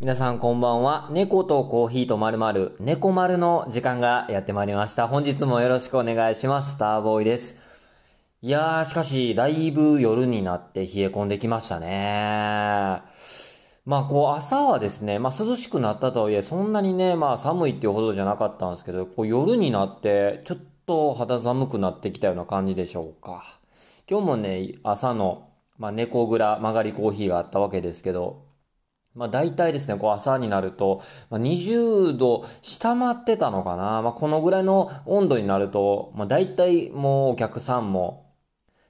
皆さんこんばんは。猫とコーヒーとまるまる、猫丸の時間がやってまいりました。本日もよろしくお願いします。スターボーイです。いやー、しかし、だいぶ夜になって冷え込んできましたね。まあ、こう、朝はですね、まあ、涼しくなったとはいえ、そんなにね、まあ、寒いっていうほどじゃなかったんですけど、こう、夜になって、ちょっと肌寒くなってきたような感じでしょうか。今日もね、朝の、まあ、猫蔵曲がりコーヒーがあったわけですけど、まあ大体ですね、こう朝になると、まあ、20度下回ってたのかな。まあこのぐらいの温度になると、まあ大体もうお客さんも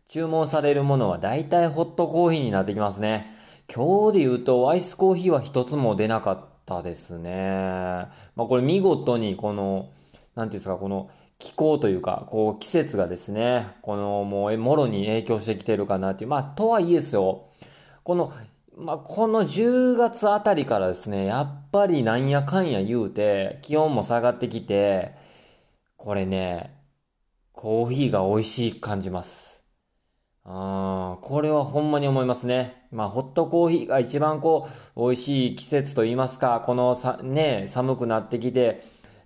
注文されるものは大体ホットコーヒーになってきますね。今日で言うとアイスコーヒーは一つも出なかったですね。まあこれ見事にこの、なんていうんですか、この気候というか、こう季節がですね、このもうもろに影響してきてるかなっていう。まあとはいえですよ、このまあ、この10月あたりからですね、やっぱりなんやかんや言うて、気温も下がってきて、これね、コーヒーが美味しい感じます。あこれはほんまに思いますね。まあ、ホットコーヒーが一番こう、美味しい季節と言いますか、このさ、ね、寒くなってきて、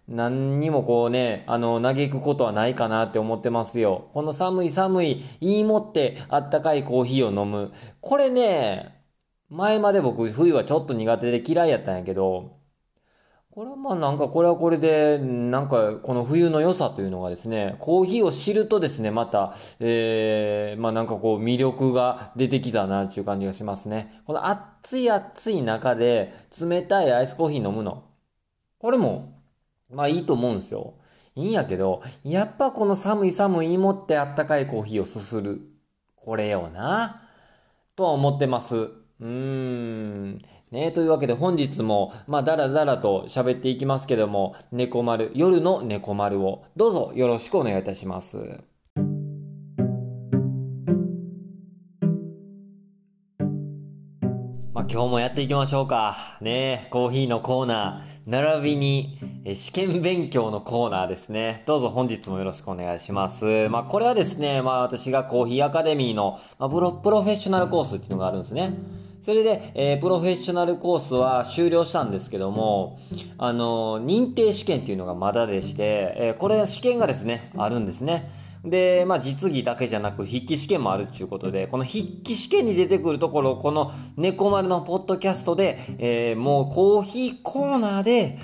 何にもこうね、あの、嘆くことはないかなって思ってますよ。この寒い寒い、言いもってあったかいコーヒーを飲む。これね、前まで僕冬はちょっと苦手で嫌いやったんやけど、これはまあなんかこれはこれで、なんかこの冬の良さというのがですね、コーヒーを知るとですね、また、えー、まあなんかこう魅力が出てきたなっていう感じがしますね。この暑い暑い中で冷たいアイスコーヒー飲むの。これも、まあいいと思うんですよ。いいんやけど、やっぱこの寒い寒い芋ってあったかいコーヒーをすする。これよな。とは思ってます。うん。ねというわけで本日も、まあ、だらだらと喋っていきますけども、猫丸、夜の猫丸を、どうぞよろしくお願いいたします。まあ、今日もやっていきましょうか。ねコーヒーのコーナー、並びに、え試験勉強のコーナーですね。どうぞ本日もよろしくお願いします。まあ、これはですね、まあ、私がコーヒーアカデミーの、まあ、プロ、プロフェッショナルコースっていうのがあるんですね。それで、えー、プロフェッショナルコースは終了したんですけども、あのー、認定試験っていうのがまだでして、えー、これ試験がですね、あるんですね。で、まあ、実技だけじゃなく筆記試験もあるっていうことで、この筆記試験に出てくるところ、この猫丸のポッドキャストで、えー、もうコーヒーコーナーで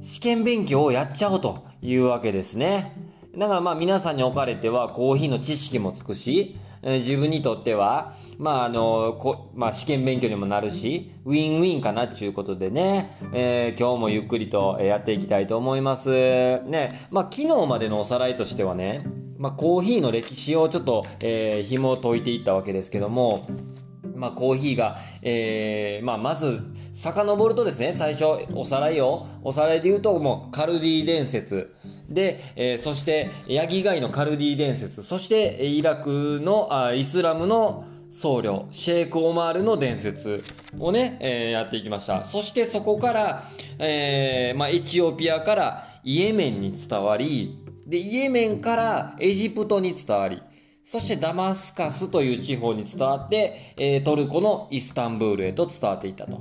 試験勉強をやっちゃおうというわけですね。だからまあ皆さんにおかれてはコーヒーの知識もつくし、自分にとっては、まああの、こまあ試験勉強にもなるし、ウィンウィンかなっていうことでね、えー、今日もゆっくりとやっていきたいと思います。ね、まあ昨日までのおさらいとしてはね、まあコーヒーの歴史をちょっと、えー、紐を解いていったわけですけども、まあコーヒーが、えー、まあまず、遡るとですね、最初、おさらいを、おさらいで言うと、もう、カルディ伝説。で、えー、そして、ヤギガイのカルディ伝説。そして、イラクの、あイスラムの僧侶、シェイク・オマールの伝説をね、えー、やっていきました。そしてそこから、えー、まあ、エチオピアからイエメンに伝わり、で、イエメンからエジプトに伝わり、そしてダマスカスという地方に伝わって、え、トルコのイスタンブールへと伝わっていったと。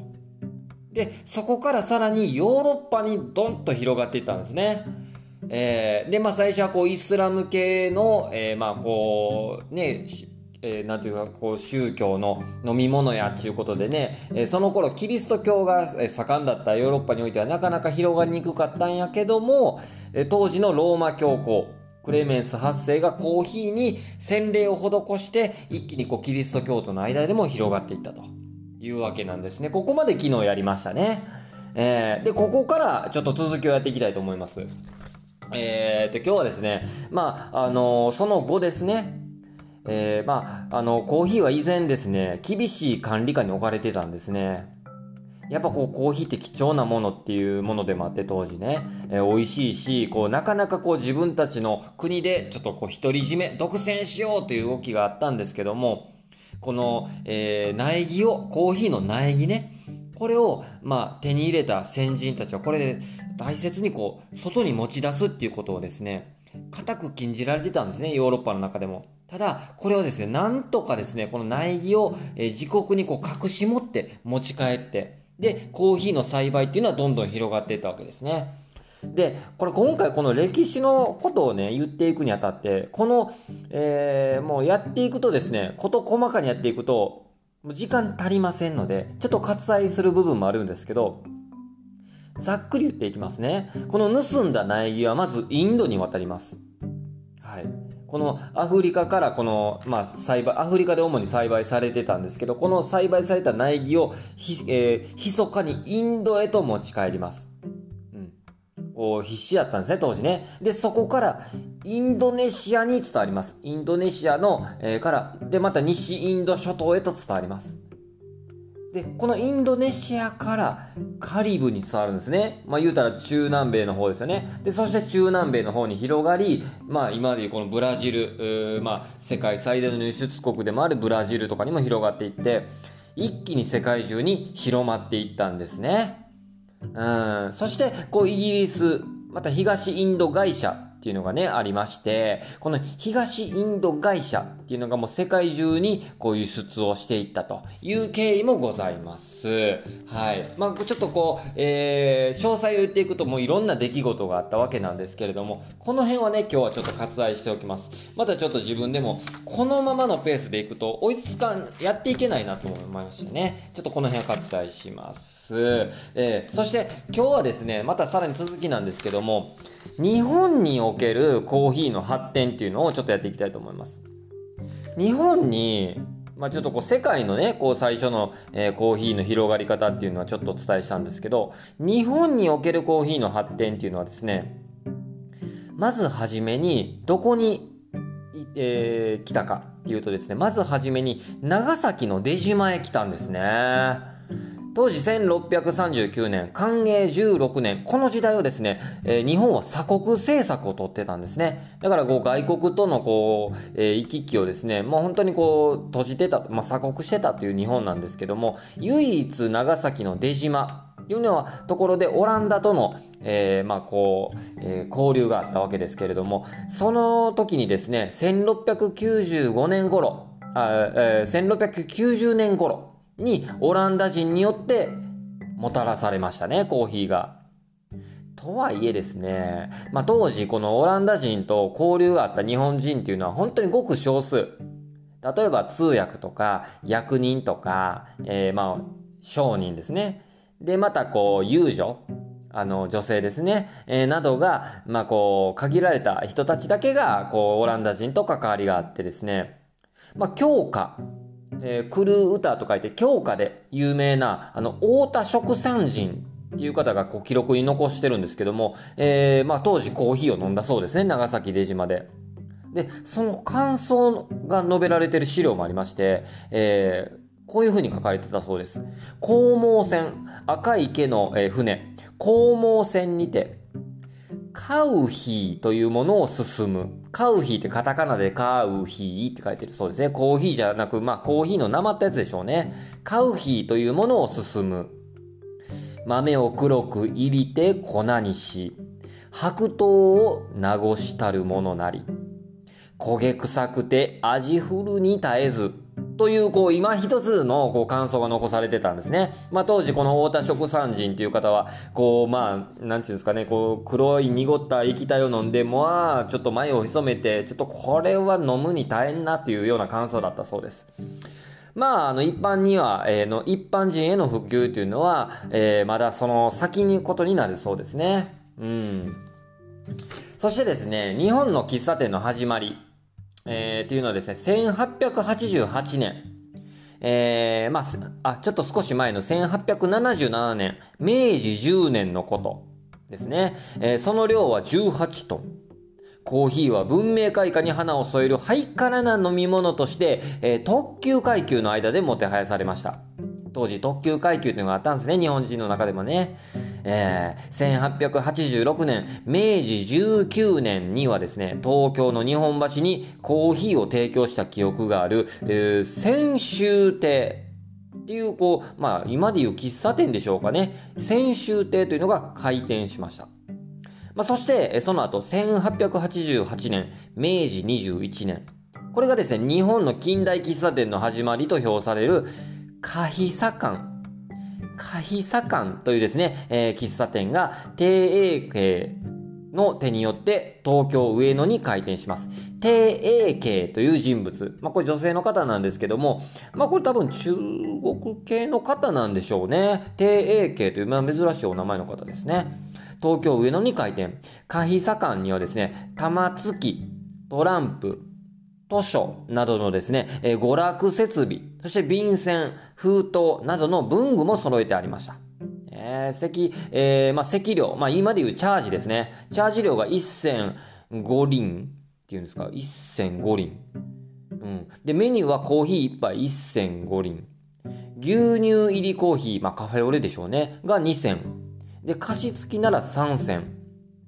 で、そこからさらにヨーロッパにドンと広がっていったんですね。えー、で、まあ最初はこうイスラム系の、えー、まあこう、ね、えー、なんていうか、こう、宗教の飲み物やっていうことでね、えー、その頃キリスト教が盛んだったヨーロッパにおいてはなかなか広がりにくかったんやけども、えー、当時のローマ教皇、クレメンス8世がコーヒーに洗礼を施して、一気にこうキリスト教徒の間でも広がっていったと。いうわけなんですね。ここまで昨日やりましたね。えー、で、ここからちょっと続きをやっていきたいと思います。えーと、今日はですね、まあ、あのー、その後ですね、えー、まあ、あの、コーヒーは以前ですね、厳しい管理下に置かれてたんですね。やっぱこうコーヒーって貴重なものっていうものでもあって当時ね、えー、美味しいし、こうなかなかこう自分たちの国でちょっとこう独り占め、独占しようという動きがあったんですけども、この、えー、苗木を、コーヒーの苗木ね、これを、まあ、手に入れた先人たちは、これで大切にこう、外に持ち出すっていうことをですね、固く禁じられてたんですね、ヨーロッパの中でも。ただ、これをですね、なんとかですね、この苗木を、えー、自国にこう隠し持って持ち帰って、で、コーヒーの栽培っていうのはどんどん広がっていったわけですね。で、これ今回この歴史のことをね、言っていくにあたって、この、えー、もうやっていくとですね、こと細かにやっていくと、時間足りませんので、ちょっと割愛する部分もあるんですけど、ざっくり言っていきますね。この盗んだ苗木はまずインドに渡ります。はい。このアフリカからこの、まあ、栽培、アフリカで主に栽培されてたんですけど、この栽培された苗木をひ、えー、密かにインドへと持ち帰ります。うんこう必死やったんですね、当時ね。で、そこからインドネシアに伝わります。インドネシアの、えー、から、で、また西インド諸島へと伝わります。で、このインドネシアからカリブに伝わるんですね。まあ言うたら中南米の方ですよね。で、そして中南米の方に広がり、まあ今までいうこのブラジル、まあ世界最大の輸出国でもあるブラジルとかにも広がっていって、一気に世界中に広まっていったんですね。うん、そして、こう、イギリス、また東インド会社っていうのがね、ありまして、この東インド会社っていうのがもう世界中にこう輸出をしていったという経緯もございます。はい。まあ、ちょっとこう、えー、詳細を言っていくともういろんな出来事があったわけなんですけれども、この辺はね、今日はちょっと割愛しておきます。またちょっと自分でも、このままのペースでいくと追いつかん、やっていけないなと思いましてね、ちょっとこの辺は割愛します。。えー、そして今日はですね、またさらに続きなんですけども、日本におけるコーヒーの発展っていうのをちょっとやっていきたいと思います。日本に、まあ、ちょっとこう世界のね、こう最初の、えー、コーヒーの広がり方っていうのはちょっとお伝えしたんですけど、日本におけるコーヒーの発展っていうのはですね、まずはじめにどこに、えー、来たかっていうとですね、まずはじめに長崎の出島へ来たんですね。当時1639年、寛永16年、この時代をですね、えー、日本は鎖国政策をとってたんですね。だからこう外国とのこう、えー、行き来をですね、もう本当にこう閉じてた、まあ、鎖国してたという日本なんですけども、唯一長崎の出島、いうようなところでオランダとの、えー、まあこう、えー、交流があったわけですけれども、その時にですね、1695年頃、あえー、1690年頃、にオランダ人によってもたらされましたね、コーヒーが。とはいえですね、まあ、当時このオランダ人と交流があった日本人っていうのは本当にごく少数。例えば通訳とか役人とか、えー、まあ商人ですね。で、またこう遊女。あの女性ですね、えー、などが、まあこう、限られた人たちだけが、こう、オランダ人と関わりがあってですね、まあ、強化えー、来る歌と書いて京歌で有名な、あの、太田食産人っていう方がこう記録に残してるんですけども、えー、まあ当時コーヒーを飲んだそうですね、長崎出島で。で、その感想が述べられてる資料もありまして、えー、こういうふうに書かれてたそうです。黄毛船、赤い池の、えー、船、黄毛船にて、カウヒーというものを進む。カウヒーってカタカナでカウヒーって書いてるそうですね。コーヒーじゃなく、まあコーヒーの生ったやつでしょうね。カウヒーというものを進む。豆を黒く入りて粉にし、白桃を名護したるものなり。焦げ臭くて味ふるに絶えず。という、こう、今一つの、こう、感想が残されてたんですね。まあ、当時、この太田食産人という方は、こう、まあ、なんていうんですかね、こう、黒い濁った液体を飲んで、まあ、ちょっと前を潜めて、ちょっとこれは飲むに大変なっていうような感想だったそうです。まあ、あの、一般には、えー、の、一般人への普及というのは、えー、まだその先にことになるそうですね。うん。そしてですね、日本の喫茶店の始まり。えー、っていうのはですね、1888年、えー、まあ、あ、ちょっと少し前の1877年、明治10年のことですね。えー、その量は18トン。コーヒーは文明開化に花を添えるハイカラな飲み物として、えー、特級階級の間でもてはやされました。当時特級階級というのがあったんですね、日本人の中でもね。えー、1886年、明治19年にはですね、東京の日本橋にコーヒーを提供した記憶がある、えー、泉州亭っていう、こう、まあ、今でいう喫茶店でしょうかね。泉州亭というのが開店しました。まあ、そして、その後、1888年、明治21年。これがですね、日本の近代喫茶店の始まりと評される、カヒサ館。カヒサカンというですね、えー、喫茶店が帝英系の手によって東京上野に開店します。帝英系という人物。まあこれ女性の方なんですけども、まあこれ多分中国系の方なんでしょうね。帝英系という、まあ、珍しいお名前の方ですね。東京上野に開店。カヒサカンにはですね、玉突き、トランプ、図書などのですね、えー、娯楽設備、そして便箋、封筒などの文具も揃えてありました。えー、席、えー、まあ、席料、まあ、今でいうチャージですね。チャージ料が1005輪っていうんですか、1005輪。うん。で、メニューはコーヒー1杯1005輪。牛乳入りコーヒー、まあ、カフェオレでしょうね。が2000。で、菓子付きなら3000。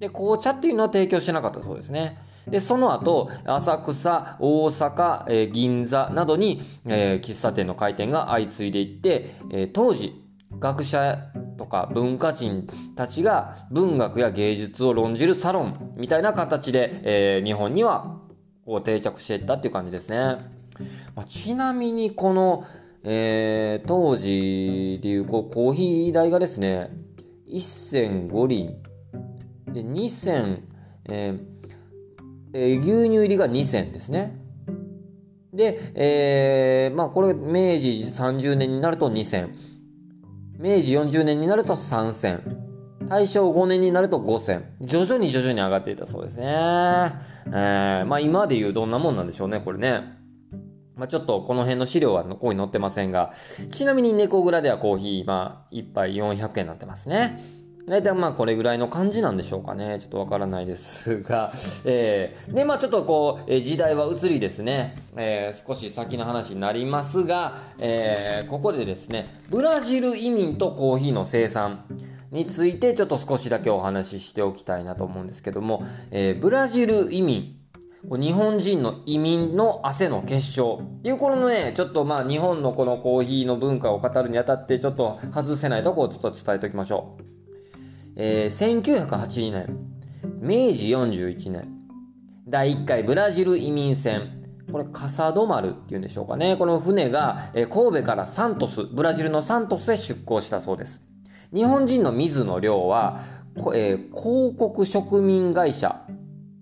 で、紅茶っていうのは提供してなかったそうですね。で、その後、浅草、大阪、えー、銀座などに、えー、喫茶店の開店が相次いでいって、えー、当時、学者とか文化人たちが文学や芸術を論じるサロンみたいな形で、え、日本にはこう定着していったっていう感じですね。まあ、ちなみにこの、え、当時でいうコーヒー代がですね、1005輪で2000、えーえー、牛乳入りが2000ですね。で、えー、まあこれ明治30年になると2000。明治40年になると3000。大正5年になると5000。徐々に徐々に上がっていたそうですね。えー、まあ今でいうどんなもんなんでしょうね、これね。まあ、ちょっとこの辺の資料はここに載ってませんが、ちなみに猫蔵ではコーヒー、まあ、1杯400円になってますね。大体まあこれぐらいの感じなんでしょうかね。ちょっとわからないですが。えー、で、まあちょっとこう、え時代は移りですね、えー、少し先の話になりますが、えー、ここでですね、ブラジル移民とコーヒーの生産についてちょっと少しだけお話ししておきたいなと思うんですけども、えー、ブラジル移民、日本人の移民の汗の結晶っていうこのね、ちょっとまあ日本のこのコーヒーの文化を語るにあたってちょっと外せないとこをちょっと伝えておきましょう。えー、1982年、明治41年、第1回ブラジル移民船、これ、カサドマルっていうんでしょうかね。この船が、えー、神戸からサントス、ブラジルのサントスへ出港したそうです。日本人の水の量は、えー、広告植民会社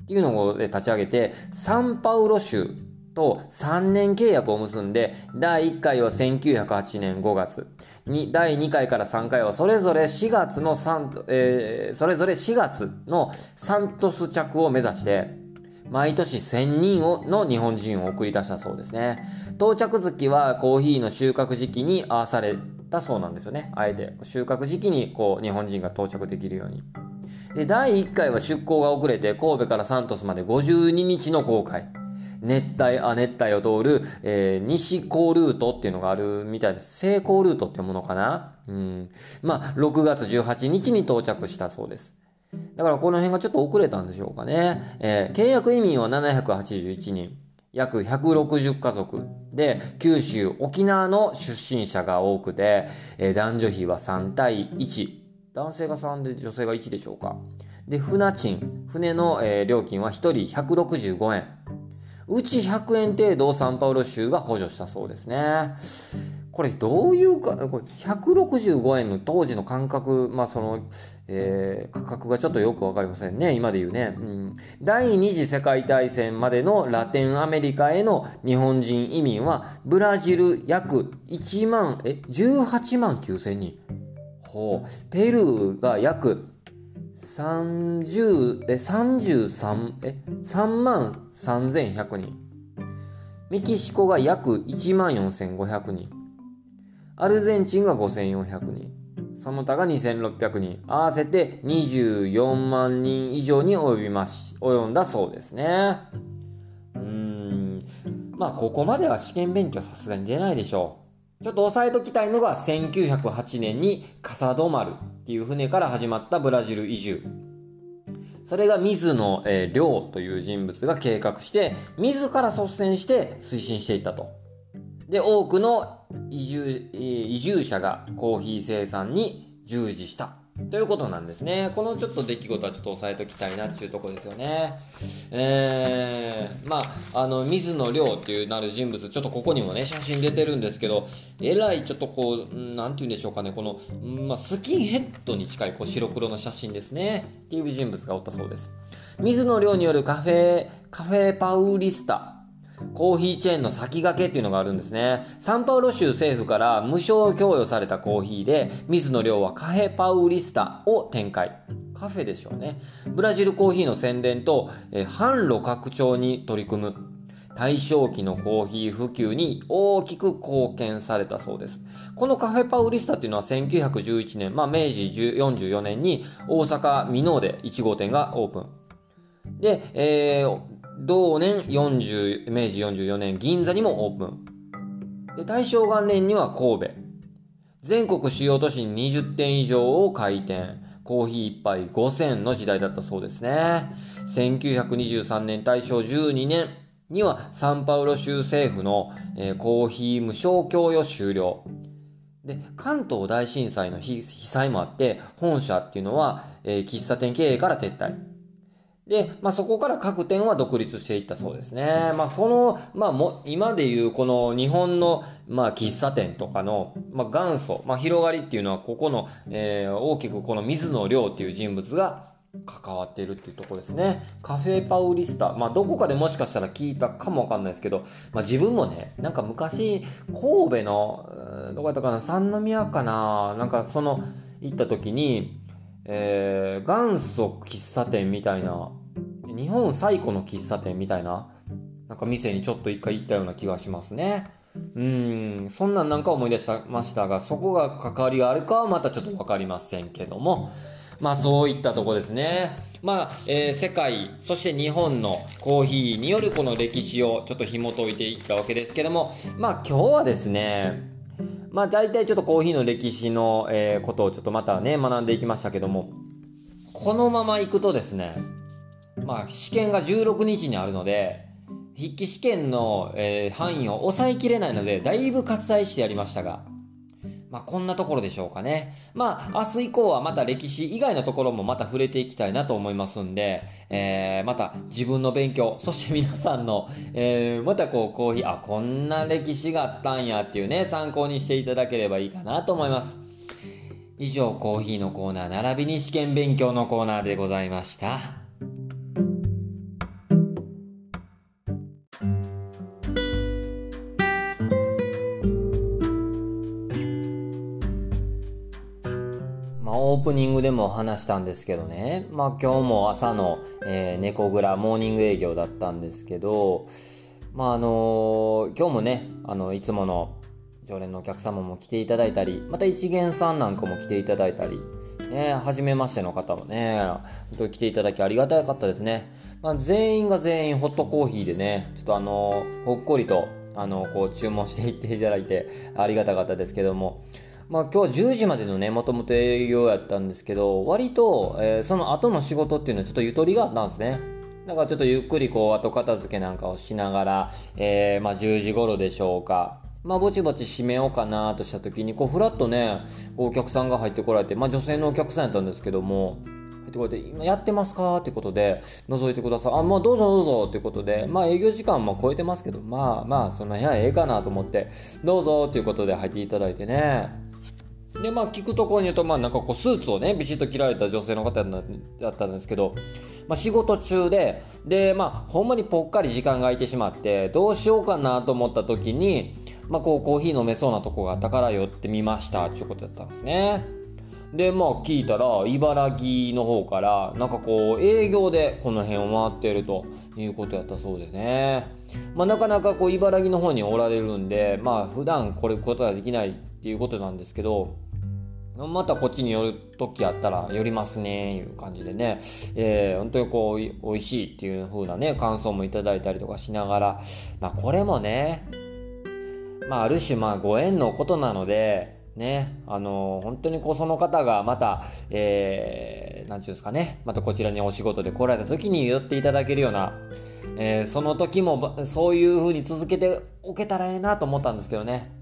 っていうのを立ち上げて、サンパウロ州と3年契約を結んで、第1回は1908年5月、に第2回から3回はそれぞれ4月の3、えー、それぞれ4月のサントス着を目指して、毎年1000人をの日本人を送り出したそうですね。到着月はコーヒーの収穫時期に合わされたそうなんですよね。あえて収穫時期にこう日本人が到着できるように。で、第1回は出港が遅れて神戸からサントスまで52日の航海。熱帯、亜熱帯を通る、えー、西高ルートっていうのがあるみたいです。西高ルートってものかな？うん。まあ、6月18日に到着したそうです。だからこの辺がちょっと遅れたんでしょうかね。えー、契約移民は781人。約160家族で、九州、沖縄の出身者が多くて、えー、男女比は3対1。男性が3で女性が1でしょうか。で、船賃、船の、えー、料金は1人165円。うち100円程度をサンパウロ州が補助したそうですね。これどういうか、これ165円の当時の感覚、まあその、えー、価格がちょっとよくわかりませんね。今で言うね、うん。第二次世界大戦までのラテンアメリカへの日本人移民は、ブラジル約1万、え、18万9千人。ほう。ペルーが約30、え、33、え、3万3100人。メキシコが約1万4500人。アルゼンチンが5400人。その他が2600人。合わせて24万人以上に及びまし、及んだそうですね。うん。まあ、ここまでは試験勉強さすがに出ないでしょう。ちょっと押さえときたいのが1908年にカサドマルっていう船から始まったブラジル移住。それが水野、良という人物が計画して、自ら率先して推進していったと。で、多くの移住、移住者がコーヒー生産に従事したということなんですね。このちょっと出来事はちょっと押さえておきたいなっていうとこですよね。えー、まあ、あの、水野亮っていうなる人物、ちょっとここにもね、写真出てるんですけど、えらいちょっとこう、なんて言うんでしょうかね、この、まあ、スキンヘッドに近いこう白黒の写真ですね。っていう人物がおったそうです。水野亮によるカフェ、カフェパウリスタコーヒーチェーンの先駆けっていうのがあるんですね。サンパウロ州政府から無償供与されたコーヒーで、水野量はカフェパウリスタを展開。カフェでしょうね。ブラジルコーヒーの宣伝と、え販路拡張に取り組む。大正期のコーヒー普及に大きく貢献されたそうです。このカフェパウリスタっていうのは1911年、まあ明治44年に大阪箕面で1号店がオープン。で、えー、同年40明治44年銀座にもオープン。で大正元年には神戸。全国主要都市に20店以上を開店。コーヒー1杯5000の時代だったそうですね。1923年大正12年にはサンパウロ州政府の、えー、コーヒー無償供与終了。で関東大震災の被災もあって本社っていうのは、えー、喫茶店経営から撤退。で、まあ、そこから各店は独立していったそうですね。まあ、この、まあ、も、今でいうこの日本の、まあ、喫茶店とかの、まあ、元祖、まあ、広がりっていうのは、ここの、えー、大きくこの水野亮っていう人物が関わっているっていうとこですね。カフェパウリスタ。まあ、どこかでもしかしたら聞いたかもわかんないですけど、まあ、自分もね、なんか昔、神戸の、どこやったかな、三宮かな、なんかその、行った時に、えー、元祖喫茶店みたいな日本最古の喫茶店みたいななんか店にちょっと一回行ったような気がしますね。うんそんなんなんか思い出しましたがそこが関わりがあるかはまたちょっと分かりませんけども。まあそういったとこですね。まあ、えー、世界そして日本のコーヒーによるこの歴史をちょっと紐解いていったわけですけども。まあ今日はですねまあ大体ちょっとコーヒーの歴史の、えー、ことをちょっとまたね学んでいきましたけども。このままいくとですねまあ試験が16日にあるので筆記試験の、えー、範囲を抑えきれないのでだいぶ割愛してやりましたがまあ、こんなところでしょうかね。まあ、明日以降はまた歴史以外のところもまた触れていきたいなと思いますんで、えー、また自分の勉強、そして皆さんの、えー、またこう、コーヒー、あ、こんな歴史があったんやっていうね、参考にしていただければいいかなと思います。以上、コーヒーのコーナー、並びに試験勉強のコーナーでございました。オープニングでも話したんですけどね、まあ今日も朝の、えー、猫蔵モーニング営業だったんですけど、まああのー、今日もね、あの、いつもの常連のお客様も来ていただいたり、また一元さんなんかも来ていただいたり、ね、初めましての方もね、本当に来ていただきありがたかったですね。まあ、全員が全員ホットコーヒーでね、ちょっとあのー、ほっこりと、あのこう注文していっていただいてありがたかったですけども、まあ今日は10時までのね、もともと営業やったんですけど、割と、えー、その後の仕事っていうのはちょっとゆとりがあったんですね。だからちょっとゆっくりこう後片付けなんかをしながら、えー、まあ10時頃でしょうか。まあぼちぼち閉めようかなとした時に、こうふらっとね、お客さんが入ってこられて、まあ女性のお客さんやったんですけども、ってこれで、今やってますかってことで、覗いてください。あ、まあどうぞどうぞってことで、まあ営業時間も超えてますけど、まあまあその部屋ええかなと思って、どうぞっていうことで入っていただいてね。でまあ聞くところに言うとまあなんかこうスーツをねビシッと着られた女性の方だったんですけど、まあ、仕事中ででまあほんまにぽっかり時間が空いてしまってどうしようかなと思った時に、まあ、こうコーヒー飲めそうなとこがあったから寄ってみましたっていうことだったんですね。でまあ聞いたら茨城の方からなんかこう営業でこの辺を回っているということやったそうでねまあなかなかこう茨城の方におられるんでまあ普段これことができないっていうことなんですけどまたこっちに寄る時あったら寄りますねいう感じでね、えー、本当にこう美味しいっていう風なね感想もいただいたりとかしながらまあこれもねまあある種まあご縁のことなのでねあのー、本当にこうその方がまたえー、なんていうんですかねまたこちらにお仕事で来られた時に寄っていただけるようなえー、その時もそういう風に続けておけたらええなと思ったんですけどね。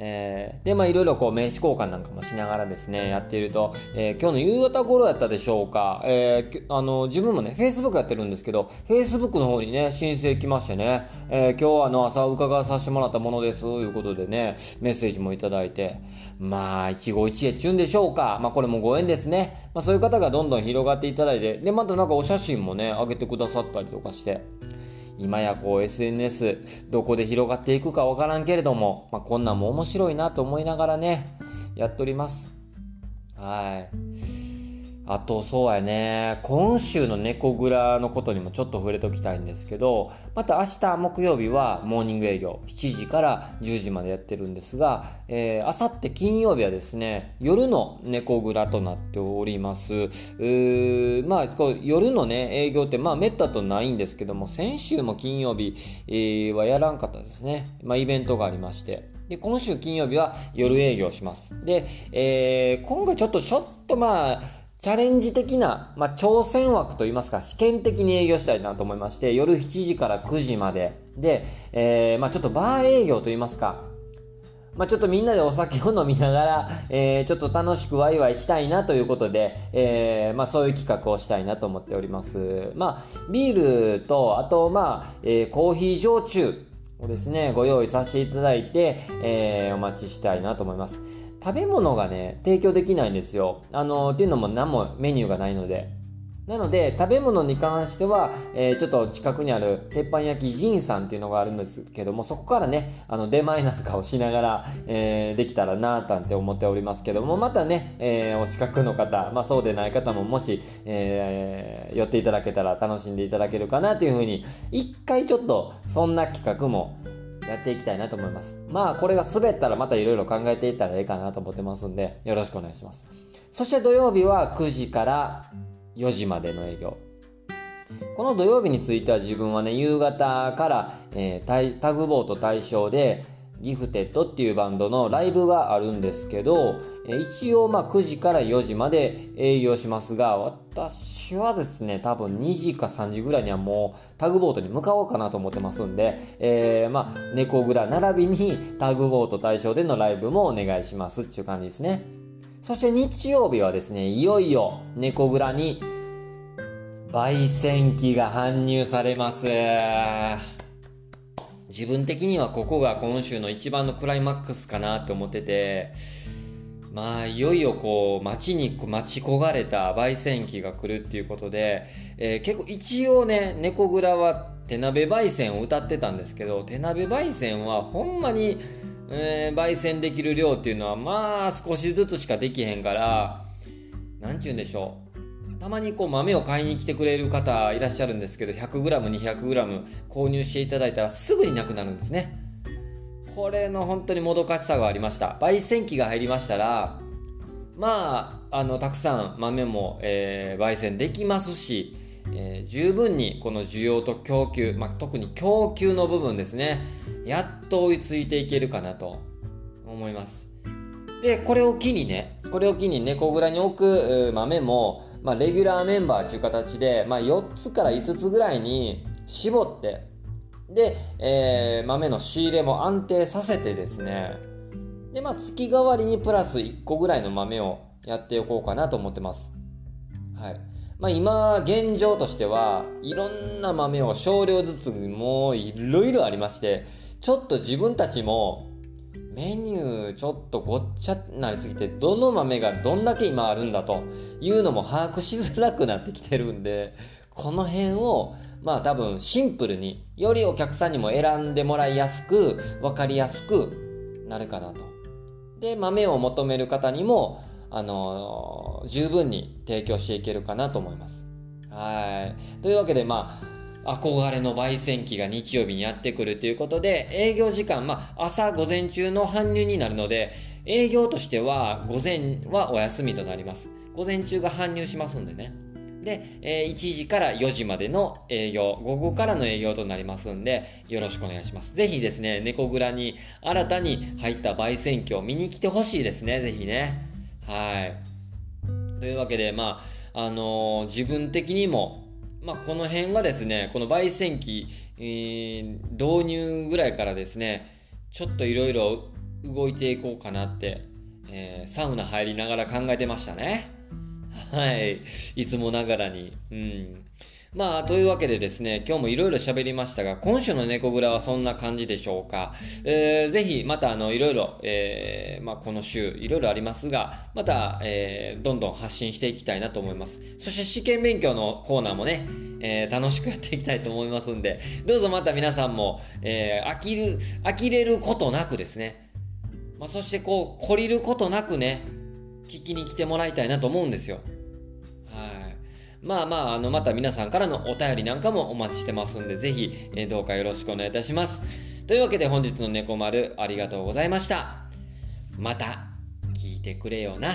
えー、で、まあいろいろこう名刺交換なんかもしながらですね、やっていると、えー、今日の夕方頃やったでしょうか、えー、あの、自分もね、Facebook やってるんですけど、Facebook の方にね、申請来ましてね、えー、今日あの朝伺わさせてもらったものです、ということでね、メッセージもいただいて、まあ、一期一会っちゅうんでしょうか。まあこれもご縁ですね。まあそういう方がどんどん広がっていただいて、で、またなんかお写真もね、上げてくださったりとかして、今やこう SNS どこで広がっていくかわからんけれども、まあ、こんなんも面白いなと思いながらねやっております。はい。あとそうやね。今週の猫蔵のことにもちょっと触れときたいんですけどまた明日木曜日はモーニング営業7時から10時までやってるんですが、えー、明後日金曜日はですね夜の猫蔵となっております。うーまあこう夜のね営業ってまあめったとないんですけども先週も金曜日、えー、はやらんかったですね。まあイベントがありまして。で、今週金曜日は夜営業します。で、えー、今回ちょっとちょっとまあ、チャレンジ的な、まあ、挑戦枠といいますか、試験的に営業したいなと思いまして、夜7時から9時までで、えー、まあ、ちょっとバー営業といいますか、まあ、ちょっとみんなでお酒を飲みながら、えー、ちょっと楽しくワイワイしたいなということで、えー、まあ、そういう企画をしたいなと思っております。まあ、ビールと、あと、まあ、えー、コーヒー焼酎をですね、ご用意させていただいて、えお待ちしたいなと思います。食べ物がね、提供できないんですよ。あのっていうのも何もメニューがないので。なので、食べ物に関しては、えー、ちょっと近くにある鉄板焼き仁さんっていうのがあるんですけども、そこからね、あの出前なんかをしながら、えー、できたらなぁなんて思っておりますけども、またね、えー、お近くの方、まあそうでない方ももし、え寄っていただけたら楽しんでいただけるかなというふうに、一回ちょっとそんな企画もやっていきたいなと思います。まあ、これが滑ったらまたいろいろ考えていったらいいかなと思ってますんで、よろしくお願いします。そして土曜日は9時から4時までの営業。この土曜日については自分はね、夕方から、えー、タグボート対象で、ギフテッドっていうバンドのライブがあるんですけど、一応まあ9時から4時まで営業しますが、私はですね、多分2時か3時ぐらいにはもうタグボートに向かおうかなと思ってますんで、えー、まあ、猫蔵並びにタグボート対象でのライブもお願いしますっていう感じですね。そして日曜日はですね、いよいよ猫蔵に焙煎機が搬入されます。自分的にはここが今週の一番のクライマックスかなって思ってて、まあ、いよいよこう、街に待ち焦がれた焙煎機が来るっていうことで、えー、結構一応ね、猫蔵は手鍋焙煎を歌ってたんですけど、手鍋焙煎はほんまに、えー、焙煎できる量っていうのはまあ少しずつしかできへんから、なんちゅうんでしょう。たまにこう豆を買いに来てくれる方いらっしゃるんですけど 100g、200g 購入していただいたらすぐになくなるんですね。これの本当にもどかしさがありました。焙煎機が入りましたら、まあ、あの、たくさん豆も、えー、焙煎できますし、えー、十分にこの需要と供給、まあ、特に供給の部分ですね、やっと追いついていけるかなと思います。で、これを機にね、これを機に猫蔵に置く豆も、まあ、レギュラーメンバーという形で、まあ、4つから5つぐらいに絞ってで、えー、豆の仕入れも安定させてですね。でまあ月替わりにプラス1個ぐらいの豆をやっておこうかなと思ってます。はい。まあ今現状としてはいろんな豆を少量ずつもういろいろありましてちょっと自分たちもメニューちょっとごっちゃになりすぎてどの豆がどんだけ今あるんだというのも把握しづらくなってきてるんでこの辺をまあ多分シンプルによりお客さんにも選んでもらいやすく分かりやすくなるかなと。で豆を求める方にもあの、十分に提供していけるかなと思います。はい。というわけでまあ憧れの焙煎機が日曜日にやってくるということで、営業時間、まあ、朝午前中の搬入になるので、営業としては午前はお休みとなります。午前中が搬入しますんでね。で、え、1時から4時までの営業、午後からの営業となりますんで、よろしくお願いします。ぜひですね、猫蔵に新たに入った焙煎機を見に来てほしいですね、ぜひね。はい。というわけで、まあ、あのー、自分的にも、まあ、この辺がですね、この焙煎機、えー、導入ぐらいからですね、ちょっといろいろ動いていこうかなって、えー、サウナ入りながら考えてましたね。はい。いつもながらに。うん。まあ、というわけでですね、今日もいろいろ喋りましたが、今週の猫蔵はそんな感じでしょうか。えー、ぜひ、また、あの、いろいろ、えー、まあ、この週、いろいろありますが、また、えー、どんどん発信していきたいなと思います。そして試験勉強のコーナーもね、えー、楽しくやっていきたいと思いますんで、どうぞまた皆さんも、えー、飽きる、呆れることなくですね、まあ、そしてこう、懲りることなくね、聞きに来てもらいたいなと思うんですよ。まあまあ、あの、また皆さんからのお便りなんかもお待ちしてますんで、ぜひ、えー、どうかよろしくお願いいたします。というわけで本日の猫丸ありがとうございました。また聞いてくれよな。